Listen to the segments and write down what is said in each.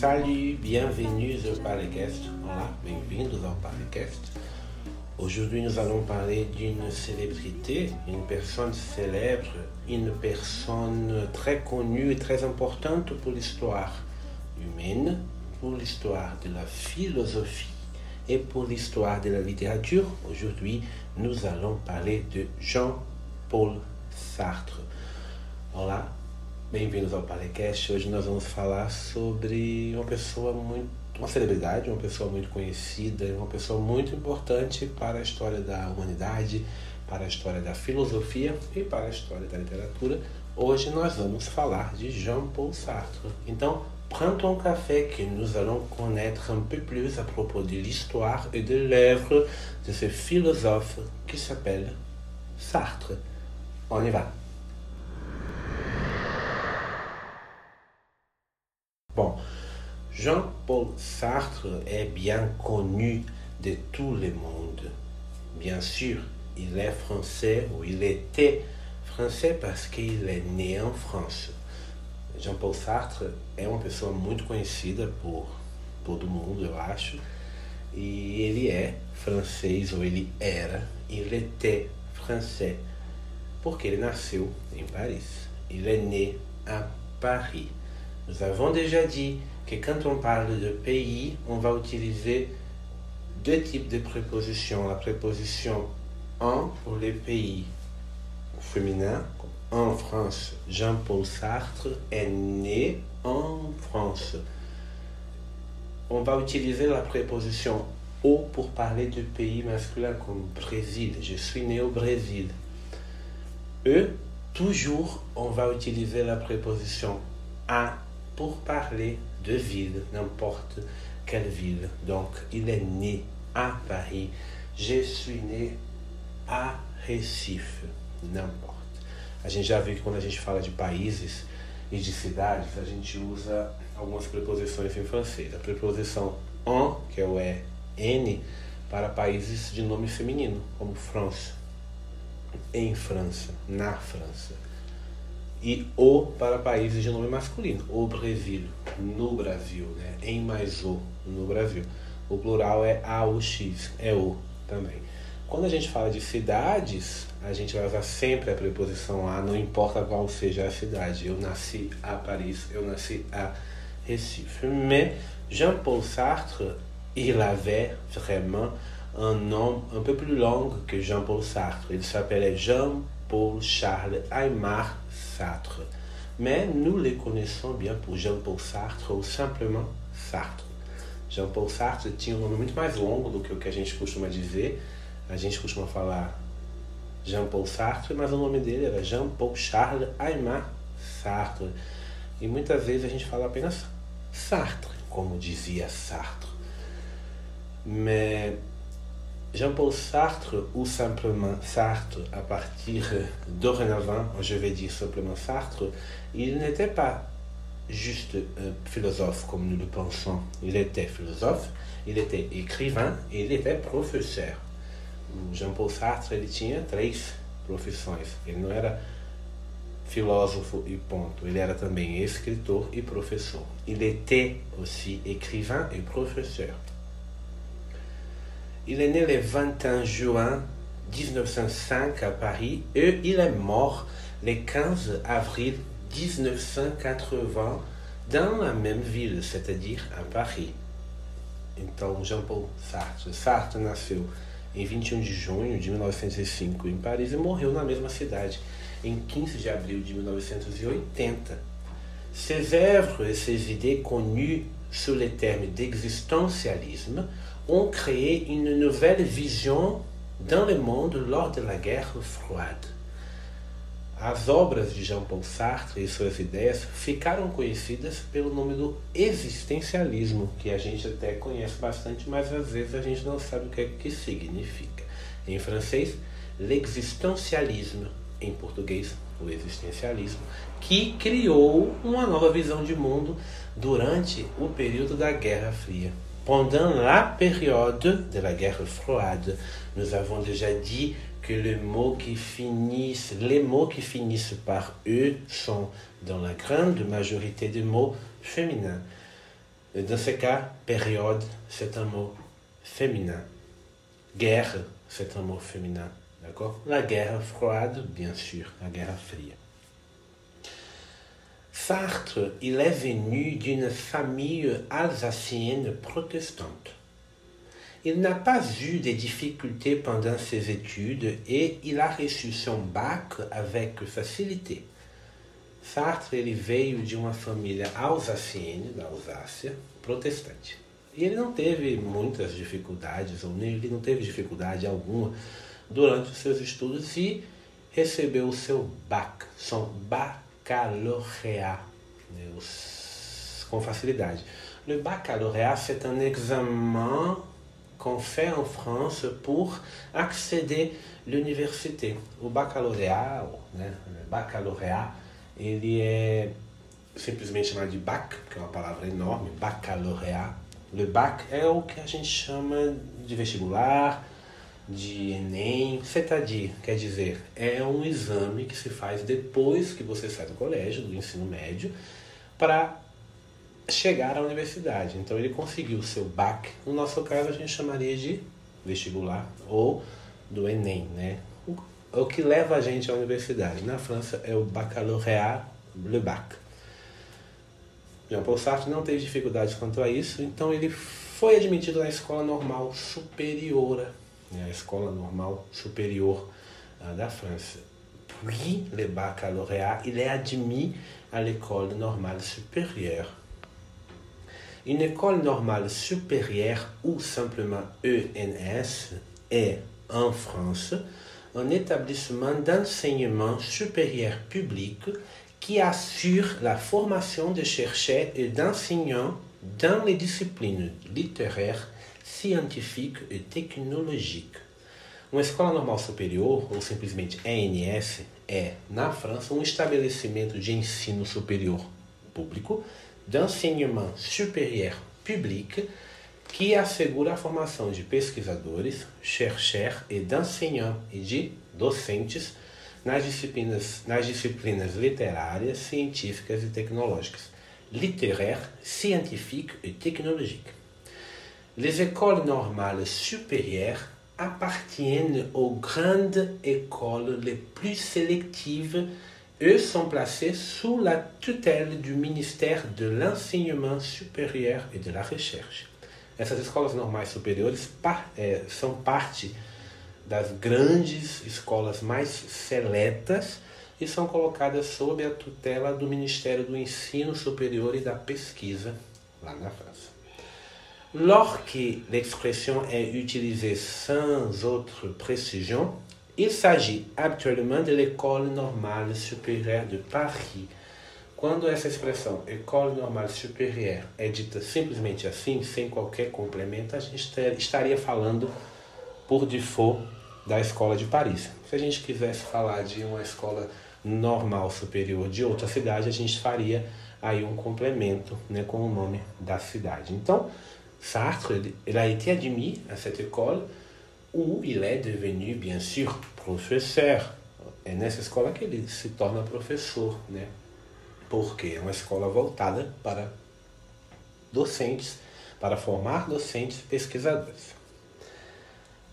Salut, bienvenue au Parecast. Olá, bem-vindos. Aujourd'hui, nous allons parler d'une célébrité, une personne célèbre, une personne très connue et très importante pour l'histoire humaine, pour l'histoire de la philosophie et pour l'histoire de la littérature. Aujourd'hui, nous allons parler de Jean-Paul Sartre. Bem-vindos ao Palecast. Hoje nós vamos falar sobre uma pessoa muito, uma celebridade, uma pessoa muito conhecida, uma pessoa muito importante para a história da humanidade, para a história da filosofia e para a história da literatura. Hoje nós vamos falar de Jean-Paul Sartre. Então, prends ton café que nous allons connaître un peu plus à propos de l'histoire et de l'œuvre de ce philosophe qui s'appelle Sartre. On y va. Bon, Jean-Paul Sartre est bien connu de tout le monde. Bien sûr, il est français ou il était français parce qu'il est né en France. Jean-Paul Sartre é uma pessoa muito conhecida por todo mundo, eu acho. E ele é francês, ou ele era, il était français, porque ele nasceu em Paris. Il est né à Paris. Nous avons déjà dit que quand on parle de pays, on va utiliser deux types de prépositions. La préposition en pour les pays féminins. En France, Jean-Paul Sartre est né en France. On va utiliser la préposition au pour parler du pays masculin comme Brésil. Je suis né au Brésil. E, toujours, on va utiliser la préposition à pour parler de ville, n'importe quelle ville. Donc, il est né à Paris. Je suis né à Recife. N'importe. A gente já viu que quando a gente fala de países e de cidades, a gente usa algumas preposições em francês. A preposição en, que é o EN, para países de nome feminino, como França, em França, na França. E o para países de nome masculino, o Brasil, no Brasil, né? em mais o, no Brasil. O plural é AUX, é o também. Quando a gente fala de cidades, a gente vai usar sempre a preposição a, não importa qual seja a cidade. Eu nasci a Paris, eu nasci a Recife. Mais Jean-Paul Sartre, il avait vraiment un nom un peu plus long que Jean-Paul Sartre. Il s'appelait Jean-Paul Charles Aymar Sartre. Mais nous le connaissons bien por Jean-Paul Sartre ou simplement Sartre. Jean-Paul Sartre tinha um nome muito mais longo do que o que a gente costuma dizer. A gente costuma falar Jean-Paul Sartre, mas o nome dele era Jean-Paul Charles Aymar Sartre. E muitas vezes a gente fala apenas Sartre, como dizia Sartre. Mais Jean-Paul Sartre, ou simplement Sartre, à partir dorénavant, je vais dire simplement Sartre, il n'était pas juste philosophe comme nous le pensons. Il était philosophe, il était écrivain et il était professeur. Jean-Paul Sartre ele tinha três profissões. Ele não era filósofo e ponto. Ele era também escritor e professor. Il était aussi écrivain et professeur. Il est né le 21 juin 1905 à Paris et il est mort le 15 avril 1980 dans la même ville, c'est-à-dire à Paris. Então, Jean-Paul Sartre. Sartre nasceu em 21 de junho de 1905 em Paris e morreu na mesma cidade em 15 de abril de 1980. Ses œuvres et ses idées connues sous le terme d'existentialisme ont créé une nouvelle vision dans le monde lors de la guerre froide. As obras de Jean-Paul Sartre e suas ideias ficaram conhecidas pelo nome do existencialismo, que a gente até conhece bastante, mas às vezes a gente não sabe o que, é que significa. Em francês, l'existentialisme, em português, o existencialismo, que criou uma nova visão de mundo durante o período da Guerra Fria. Pendant la période de la guerre froide, nous avons déjà dit que les mots qui finissent, les mots qui finissent par E sont dans la grande majorité des mots féminins. Dans ce cas, période, c'est un mot féminin. Guerre, c'est un mot féminin. D'accord? La guerre froide, bien sûr, la guerre fria. Sartre, il est venu d'une famille alsacienne protestante. Il n'a pas eu de difficultés pendant ses études et il a reçu son bac avec facilité. Sartre ele veio de uma família alsacienne, da Alsácia, protestante. E ele não teve muitas dificuldades, ou nem ele não teve dificuldade alguma durante os seus estudos e recebeu o seu BAC, son baccalauréat, né, com facilidade. Le baccalauréat, c'est un examen qu'on fait en France pour accéder à l'université. O baccalauréat, né, baccalauréat, ele é simplesmente chamado de BAC, que é uma palavra enorme, baccalauréat. Le BAC é o que a gente chama de vestibular, de Enem, CETADI, quer dizer, é um exame que se faz depois que você sai do colégio, do ensino médio, para chegar à universidade. Então ele conseguiu o seu BAC, no nosso caso a gente chamaria de vestibular ou do Enem, né? o que leva a gente à universidade. Na França é o baccalauréat, le bac. Jean Paul Sartre não teve dificuldades quanto a isso, então ele foi admitido na escola normal superior, né, a escola normal superior uh, da França. Puis le baccalauréat, il est admis à l'école normale supérieure. Une école normale supérieure ou simplement ENS est en France un établissement d'enseignement supérieur public qui assure la formation de chercheurs et d'enseignants dans les disciplines littéraires, scientifiques et technologiques. Uma escola normal superior, ou simplesmente ENS, é, na França, um estabelecimento de ensino superior público, d'enseignement supérieur public, que assegura a formação de pesquisadores, chercheurs e d'enseignants e de docentes nas disciplinas, nas disciplinas literárias, científicas e tecnológicas, littéraire, scientifique et technologique. Les écoles normales supérieures appartiennent aux grandes écoles les plus sélectives et sont placées sous la tutelle du ministère de l'enseignement supérieur et de la recherche. Essas escolas normais superiores é, são parte das grandes escolas mais seletas e são colocadas sob a tutela do Ministério do Ensino Superior e da Pesquisa, lá na França. Lorsque l'expression est utilisée sans autre précision, il s'agit habituellement de l'École normale supérieure de Paris, quando essa expressão École Normale Supérieure é dita simplesmente assim, sem qualquer complemento, a gente estaria falando por default da Escola de Paris. Se a gente quisesse falar de uma escola normal superior de outra cidade, a gente faria aí um complemento né, com o nome da cidade. Então, Sartre, ele a été admis à cette école où il est devenu, bien sûr, professeur. É nessa escola que ele se torna professor, né? porque é uma escola voltada para docentes, para formar docentes pesquisadores.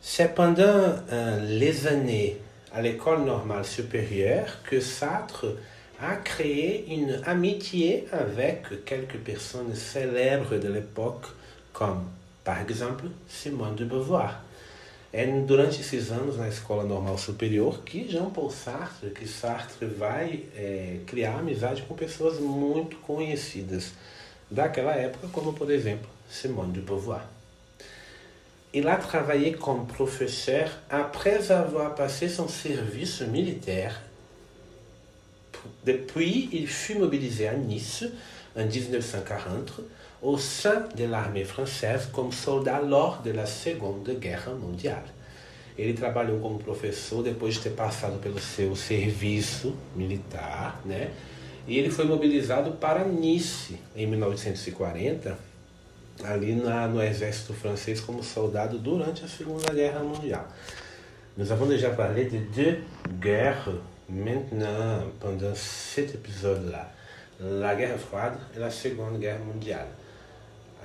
C'est pendant euh, les années à l'école normale supérieure que Sartre a créé une amitié avec quelques personnes célèbres de l'époque, comme par exemple Simone de Beauvoir. É durante esses anos na Escola Normal Superior que Jean Paul Sartre, que Sartre vai é, criar amizade com pessoas muito conhecidas daquela época, como por exemplo Simone de Beauvoir. Il a travaillé comme professeur après avoir passé son service militaire. Depuis, il fut mobilisé à Nice en 1940 au sein de l'armée française como soldat lors de la Seconde Guerra Mundial. Ele trabalhou como professor depois de ter passado pelo seu serviço militar, né? E ele foi mobilizado para Nice em 1940, ali na, no exército francês como soldado durante a Segunda Guerra Mundial. Nous avons déjà parlé de deux guerres maintenant pendant cet épisode-là. La Guerra Froide e a Segunda Guerra Mundial.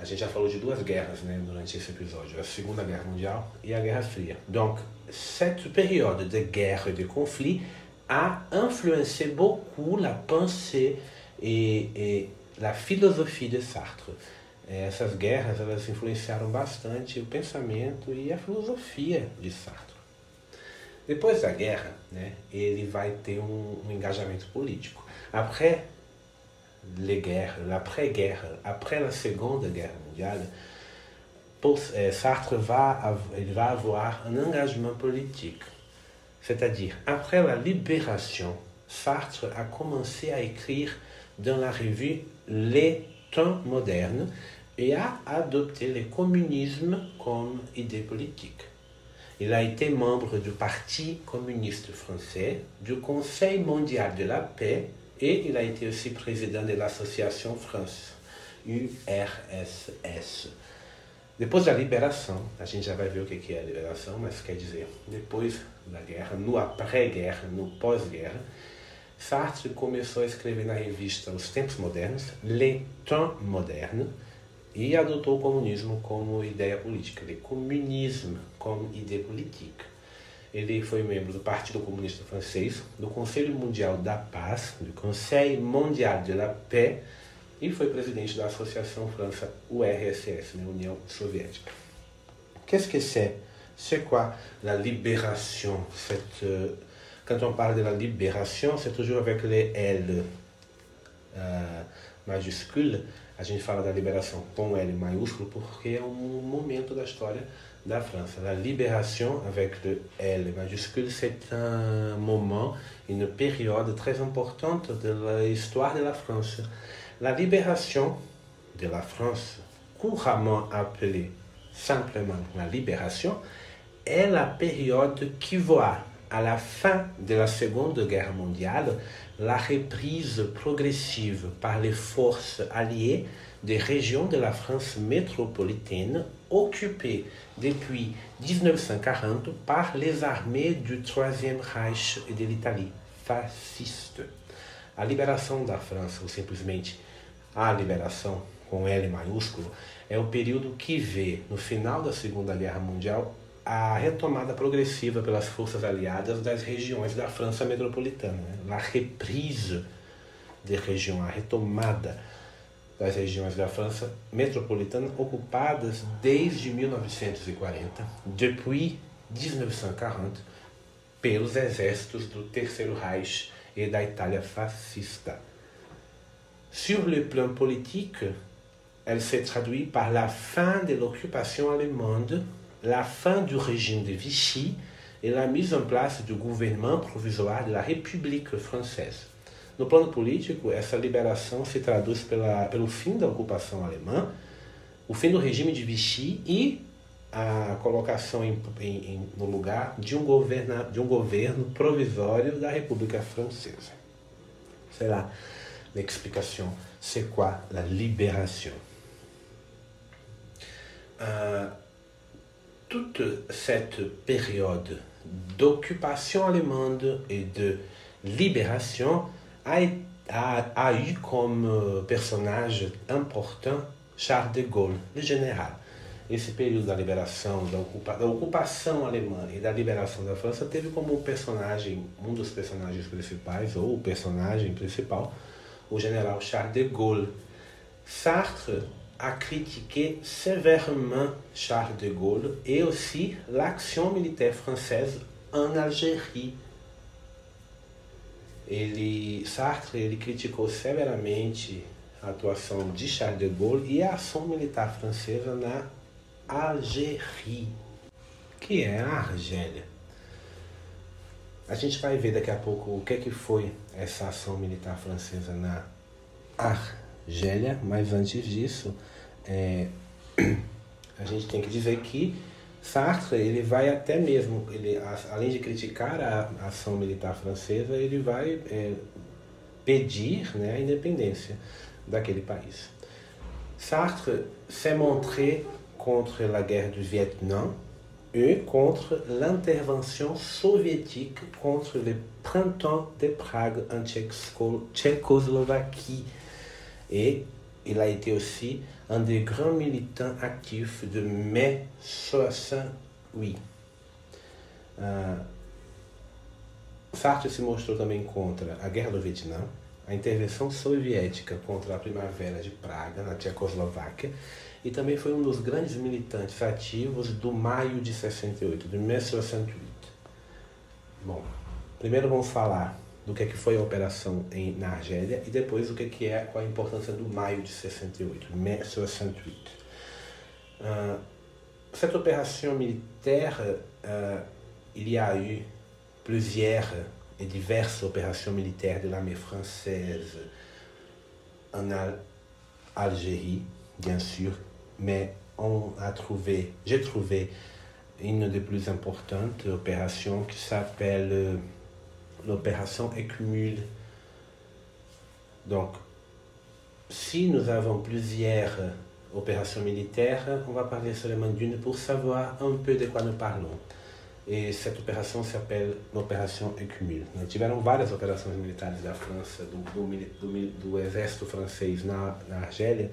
A gente já falou de duas guerras né, durante esse episódio, a Segunda Guerra Mundial e a Guerra Fria. Donc, cette période de guerre et de conflit a influencé beaucoup la pensée et, et la philosophie de Sartre. Essas guerras elas influenciaram bastante o pensamento e a filosofia de Sartre. Depois da guerra, né, ele vai ter um, um engajamento político. Après les guerres, l'après-guerre, après la Seconde Guerre mondiale, eh, Sartre va, il va avoir un engagement politique. C'est-à-dire, après la libération, Sartre a commencé à écrire dans la revue Les Temps modernes et a adopté le communisme comme idée politique. Il a été membre du Parti communiste français, du Conseil mondial de la paix et il a été aussi président de l'Association France, URSS. Depois da liberação, a gente já vai ver o que é a liberação, mas quer dizer, depois da guerra, no après-guerra, no pós-guerra, Sartre começou a escrever na revista Os Tempos Modernos, Le Temps Moderne, e adotou o comunismo como ideia política, o comunismo como ideia política. Ele foi membro do Partido Comunista Francês, do Conselho Mundial da Paz, do Conseil Mondial de la Paix, e foi presidente da Associação França URSS, né, União Soviética. Qu'est-ce que c'est? C'est quoi la libération? Cette, euh, Quand on parle de la libération, c'est toujours avec les L euh, majuscules. A gente fala da liberação com L maiúsculo porque é um momento da história da França. La libération avec le L majuscule, c'est un moment, une période très importante de l'histoire de la France. La libération de la France, couramment appelée simplement la libération, est la période qui voit à la fin de la Seconde Guerre mondiale la reprise progressive par les forces alliées des régions de la France métropolitaine occupées depuis 1940 par les armées du Troisième Reich et de l'Italie fasciste. A liberação da França, ou simplesmente a liberação com L maiúsculo, é o período que vê, no final da Segunda Guerra Mundial, a retomada progressiva pelas forças aliadas das regiões da França metropolitana, né? a reprise de região, a retomada das regiões da França metropolitana ocupadas desde 1940, depuis 1940, pelos exércitos do Terceiro Reich e da Itália fascista. Sur le plan politique, elle s'est traduite par la fin de l'occupation allemande la fin du régime de Vichy et la mise en place du gouvernement provisoire de la République française. No plano político, essa liberação se traduz pela, pelo fim da ocupação alemã, o fim do regime de Vichy e a colocação em, em, no lugar de um, governa, de um governo provisório da República Francesa. Là l'explication. C'est quoi la libération? Uh, toute cette période d'occupation allemande et de libération a, eu comme euh, personnage important Charles de Gaulle, le général. Esse período da liberação, da, ocupa, da ocupação alemã e da liberação da França teve como personagem, um dos personagens principais, ou o personagem principal, o general Charles de Gaulle. Sartre a critiqué sévèrement Charles de Gaulle et aussi l'action militaire française en Algérie. Ele, Sartre ele criticou severamente a atuação de Charles de Gaulle e a ação militar francesa na Algérie, que é a Argélia. A gente vai ver daqui a pouco o que, é que foi essa ação militar francesa na Argélia, mas antes disso, é, a gente tem que dizer que Sartre ele vai até mesmo, ele, além de criticar a ação militar francesa, ele vai é, pedir né, a independência daquele país. Sartre s'est montré contre la guerre du Vietnam et contre l'intervention soviétique contre le printemps de Prague en Tchécoslovaquie. Et il a été aussi un des grands militants actifs de mai 68. Uh, Sartre se mostrou também contra a Guerra do Vietnã, a intervenção soviética contra a Primavera de Praga, na Tchecoslováquia, e também foi um dos grandes militantes ativos do maio de 68, de 1968. Bom, primeiro vamos falar do que, é que foi a operação em, na Argélia e depois o que, é que é, qual a importância de 68, mai 68. Uh, cette opération militaire, uh, il y a eu plusieurs et diverses opérations militaires de l'armée française en Al Algérie, bien sûr, mais on a trouvé, j'ai trouvé une des plus importantes opérations qui s'appelle l'opération Écumule. Donc, si nous avons plusieurs opérations militaires, on va parler seulement d'une pour savoir un peu de quoi nous parlons. E essa operação se chama Operação Écumule. Né? Tiveram várias operações militares da França, do exército francês na, na Argélia,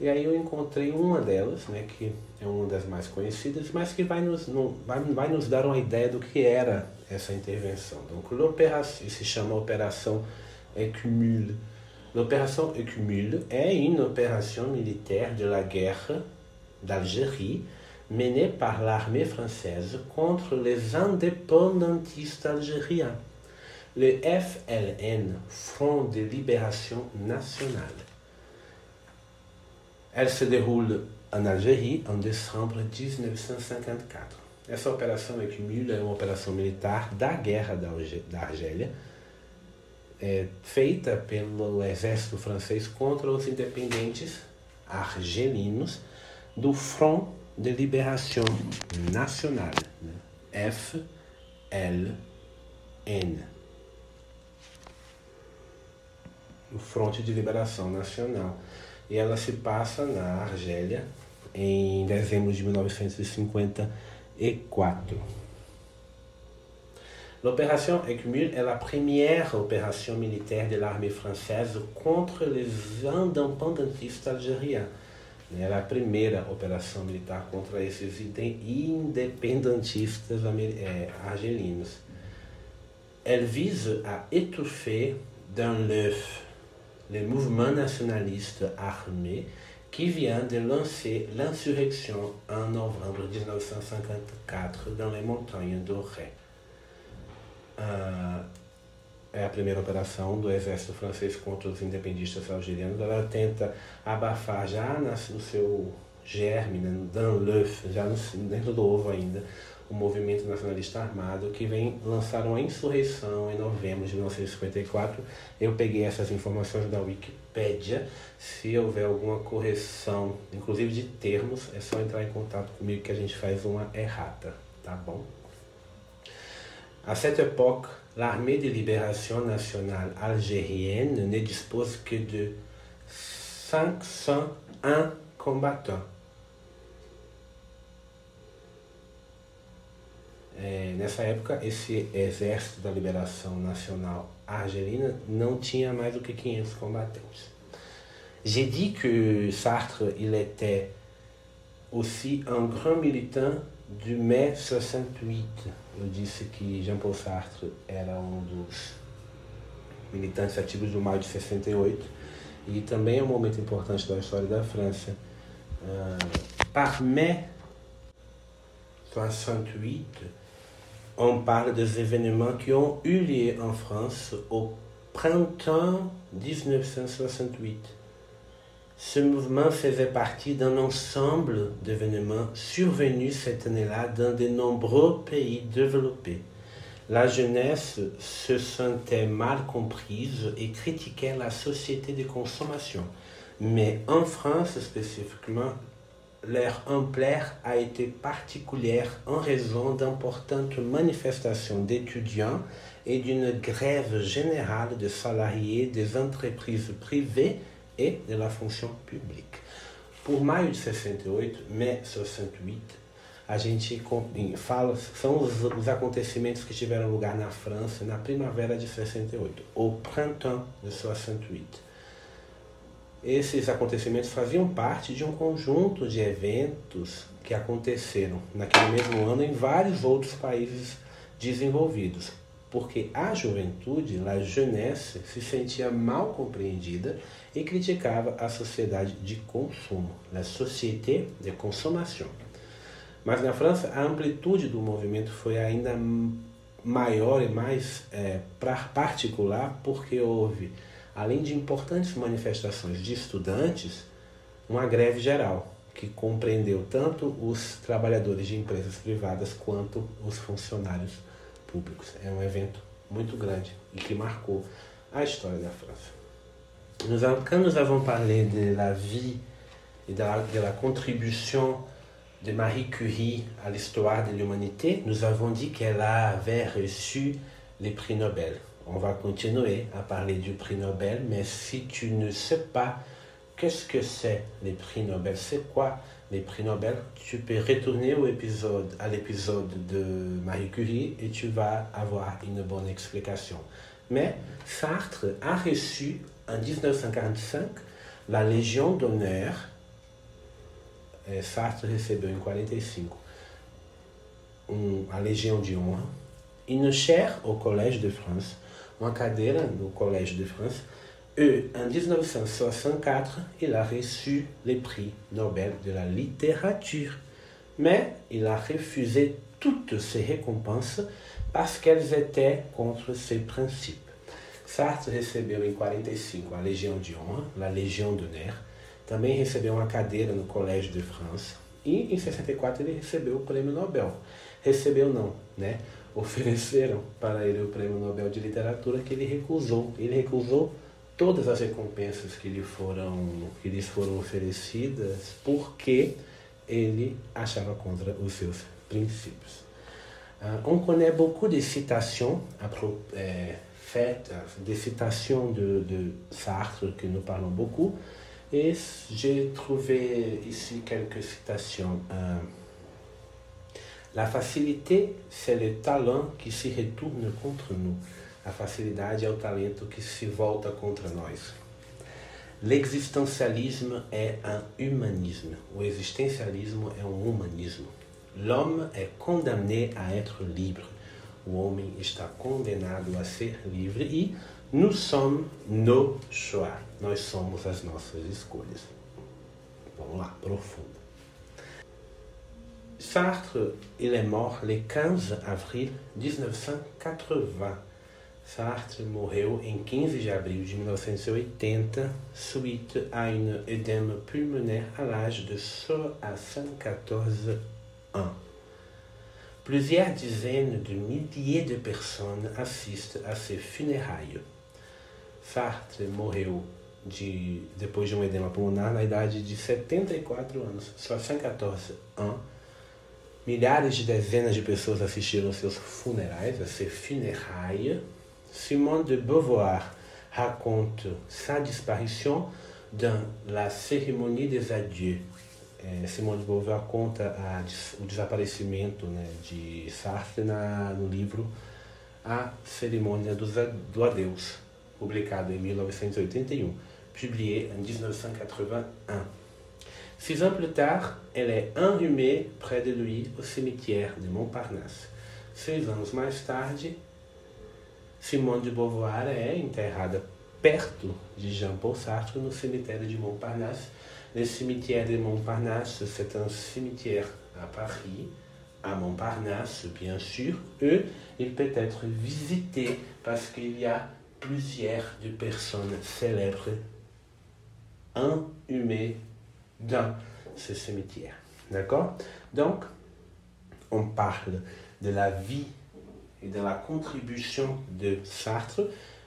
e aí eu encontrei uma delas, né, que é uma das mais conhecidas, mas que vai nos, no, vai, vai nos dar uma ideia do que era essa. Então, l'opération se chama Operação Écumule. L'opération Écumule é uma operação militar de la guerre d'Algérie menée par l'armée française contre les indépendantistes algériens, le FLN, Front de Libération Nationale. Elle se déroule en Algérie en décembre 1954. Essa operação Equimil é uma operação militar da Guerra da Argélia, é, feita pelo exército francês contra os independentes argelinos do Front de Libération Nationale, né? FLN. O Fronte de Liberação Nacional. E ela se passa na Argélia em dezembro de 1954. L'opération Écumule est la première opération militaire de l'armée française contre les indépendantistes algériens. Era a primeira operação militar contra esses independentistas argelinos. Elle vise à étouffer d'un l'œuf le mouvement nationaliste armé qui vient de lancer l'insurrection en novembre 1954 dans les montagnes d'Oré. Uh, é a primeira operação do exército francês contra os independistas algerianos. Ela tenta abafar já no seu germe, né, dans já no, dentro do ovo ainda, o movimento nacionalista armado que vem lançar uma insurreição em novembro de 1954. Eu peguei essas informações da Wikipédia. Se houver alguma correção, inclusive de termos, é só entrar em contato comigo que a gente faz uma errata, tá bom? À cette époque, l'armée de libération nationale algérienne ne dispose que de 501 combattants. É, nessa época, esse exército da liberação nacional argelina não tinha mais do que 500 combatentes. J'ai dit que Sartre il était aussi un grand militant du mai 68. Eu disse que Jean-Paul Sartre era um dos militantes ativos do maio de 68 e também é um momento importante da história da França. Uh, par mai 68, on parle des événements qui ont eu lieu en France au printemps 1968. Ce mouvement faisait partie d'un ensemble d'événements survenus cette année-là dans de nombreux pays développés. La jeunesse se sentait mal comprise et critiquait la société de consommation. Mais en France spécifiquement, leur ampleur a été particulière en raison d'importantes manifestations d'étudiants et d'une grève générale de salariés des entreprises privées et de la fonction publique. Pour maio de 68, mai 68, a gente fala, são os, os, acontecimentos que tiveram lugar na França na primavera de 68, o Printemps de 68. Esses acontecimentos faziam parte de um conjunto de eventos que aconteceram naquele mesmo ano em vários outros países desenvolvidos, porque a juventude, a jeunesse, se sentia mal compreendida e criticava a sociedade de consumo, a société de consommation. Mas na França, a amplitude do movimento foi ainda maior e mais é, particular porque houve, além de importantes manifestações de estudantes, uma greve geral que compreendeu tanto os trabalhadores de empresas privadas quanto os funcionários públicos. É um evento muito grande e que marcou a história da França. Nous, quand nous avons parlé de la vie et de de la contribution de Marie Curie à l'histoire de l'humanité, nous avons dit qu'elle avait reçu les prix Nobel. On va continuer à parler du prix Nobel, mais si tu ne sais pas qu'est-ce que c'est les prix Nobel, c'est quoi les prix Nobel, tu peux retourner au épisode, à l'épisode de Marie Curie et tu vas avoir une bonne explication. Mais Sartre a reçu en 1945 la Légion d'honneur. Sartre recebeu em 45 um, a Legião de Honra, une chaire au Collège de France, uma cadeira no Collège de France, et en 1964, il a reçu le prix Nobel de la littérature. Mais il a refusé toutes ces récompenses parce qu'elles étaient contre ses principes. Sartre recebeu em 45 a Legião de Honra, a Legião d'honneur, também recebeu uma cadeira no Colégio de França e em 64 ele recebeu o Prêmio Nobel. Recebeu não, né? Ofereceram para ele o Prêmio Nobel de Literatura que ele recusou. Ele recusou todas as recompensas que lhe foram que lhes foram oferecidas porque ele achava contra os seus princípios. Uh, on connaît beaucoup de citations euh, faites, des citations de, de Sartre que nous parlons beaucoup. Et j'ai trouvé ici quelques citations. Euh, la facilité, c'est le talent qui se retourne contre nous. A facilidade é o talento que se volta contra nós. L'existentialisme é un humanisme. O existencialismo é um humanismo. L'homme est condamné à être libre. O homem está condenado a ser livre e nous sommes nos choix. Nós somos as nossas escolhas. Vamos lá, profundo. Sartre, il est mort le 15 avril 1980. Sartre morreu em 15 de abril de 1980 suite à une édème pulmonaire à l'âge de 74 ans. Plusieurs dizaines de milliers de personnes assistent à ses funérailles. Sartre morreu de, depois de um edema pulmonar na idade de 74 anos, só 114 anos. Milhares de dezenas de pessoas assistiram seus funerais, a ser funérailles. Simone de Beauvoir raconte sa disparition dans la cérémonie des adieux. É, Simone de Beauvoir conta a, o desaparecimento né, de Sartre na, no livro A Cerimônia do, do Adeus, publicado em 1981, publié en 1981. Six ans plus tard, elle est enrhumée près de lui au cimetière de Montparnasse. Seis anos mais tarde, Simone de Beauvoir é enterrada perto de Jean-Paul Sartre no cemitério de Montparnasse. Le cimetière de Montparnasse, c'est un cimetière à Paris, à Montparnasse, bien sûr, et il peut être visité parce qu'il y a plusieurs de personnes célèbres inhumées dans ce cimetière. D'accord? Donc, on parle de la vie et de la contribution de Sartre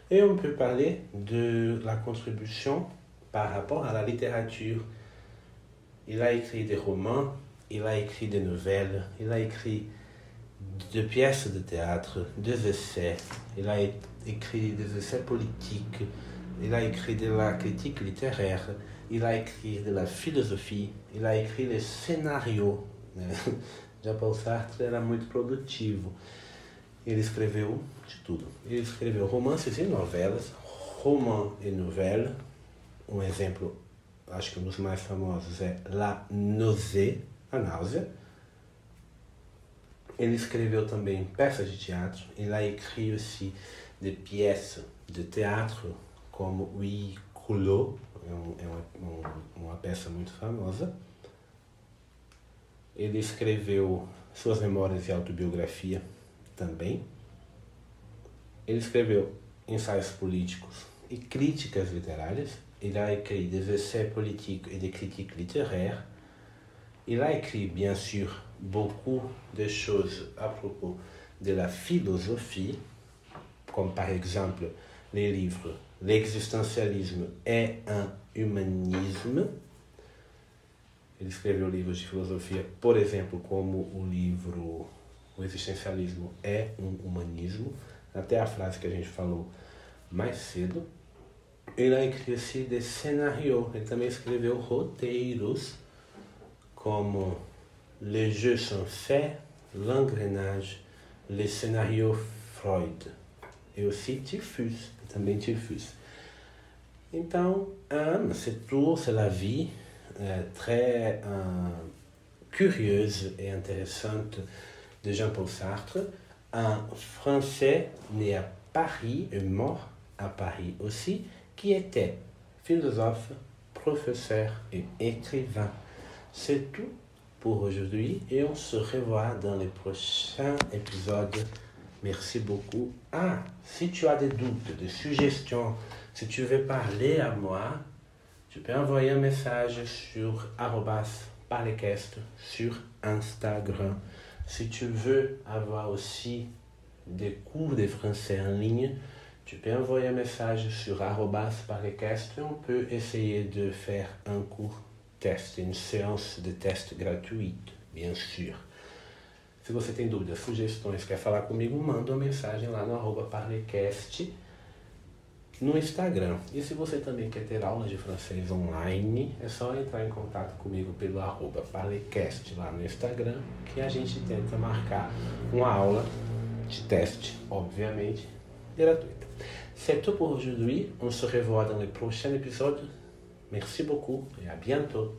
et on peut parler de la contribution par rapport à la littérature. Il a écrit des romans, il a écrit des nouvelles, il a écrit des pièces de théâtre, des essais, il a écrit des essais politiques, il a écrit de la critique littéraire, il a écrit de la philosophie, il a écrit scénarios Jean-Paul Sartre era muito produtivo. Ele escreveu de tudo. Ele escreveu romances e novelas, roman e novela. Um exemplo, acho que um dos mais famosos é La Nausée, a náusea. Ele escreveu também peças de teatro. Il a écrit aussi des pièces de théâtre, como Oui Coulot, é, um, é uma, uma peça muito famosa. Ele escreveu suas memórias e autobiografia também. Ele escreveu ensaios políticos e críticas literárias. Il a écrit des essais politiques et des critiques littéraires. Il a écrit, bien sûr, beaucoup de choses à propos de la philosophie, comme par exemple les livres L'existentialisme est un humanisme. Ele escreveu livros de filosofia, por exemplo, como o livro O Existencialismo é um Humanismo, até a frase que a gente falou mais cedo. Ele a écrit aussi des scénarios, ele também escreveu roteiros, como Les Jeux sont faits, L'Engrenage, Les Scénarios Freud. E aussi Typhus, também Typhus. Então, um, c'est tout, c'est la vie, euh, très euh, curieuse et intéressante de Jean-Paul Sartre, un Français né à Paris et mort à Paris aussi, qui était philosophe, professeur et écrivain. C'est tout pour aujourd'hui et on se revoit dans les prochains épisodes. Merci beaucoup. Ah, si tu as des doutes, des suggestions, si tu veux parler à moi, tu peux envoyer un message sur parlecast sur Instagram. Si tu veux avoir aussi des cours de français en ligne, tu peux envoyer un message sur parlecast et on peut essayer de faire un cours test, une séance de test gratuite, bien sûr. Se você tem dúvidas, sugestões, quer falar comigo, manda uma mensagem lá no arroba parlecast no Instagram. E se você também quer ter aulas de francês online, é só entrar em contato comigo pelo arroba parlecast lá no Instagram, que a gente tenta marcar uma aula de teste, obviamente, gratuita. C'est tout pour aujourd'hui. On se revoit dans le prochain épisode. Merci beaucoup et à bientôt.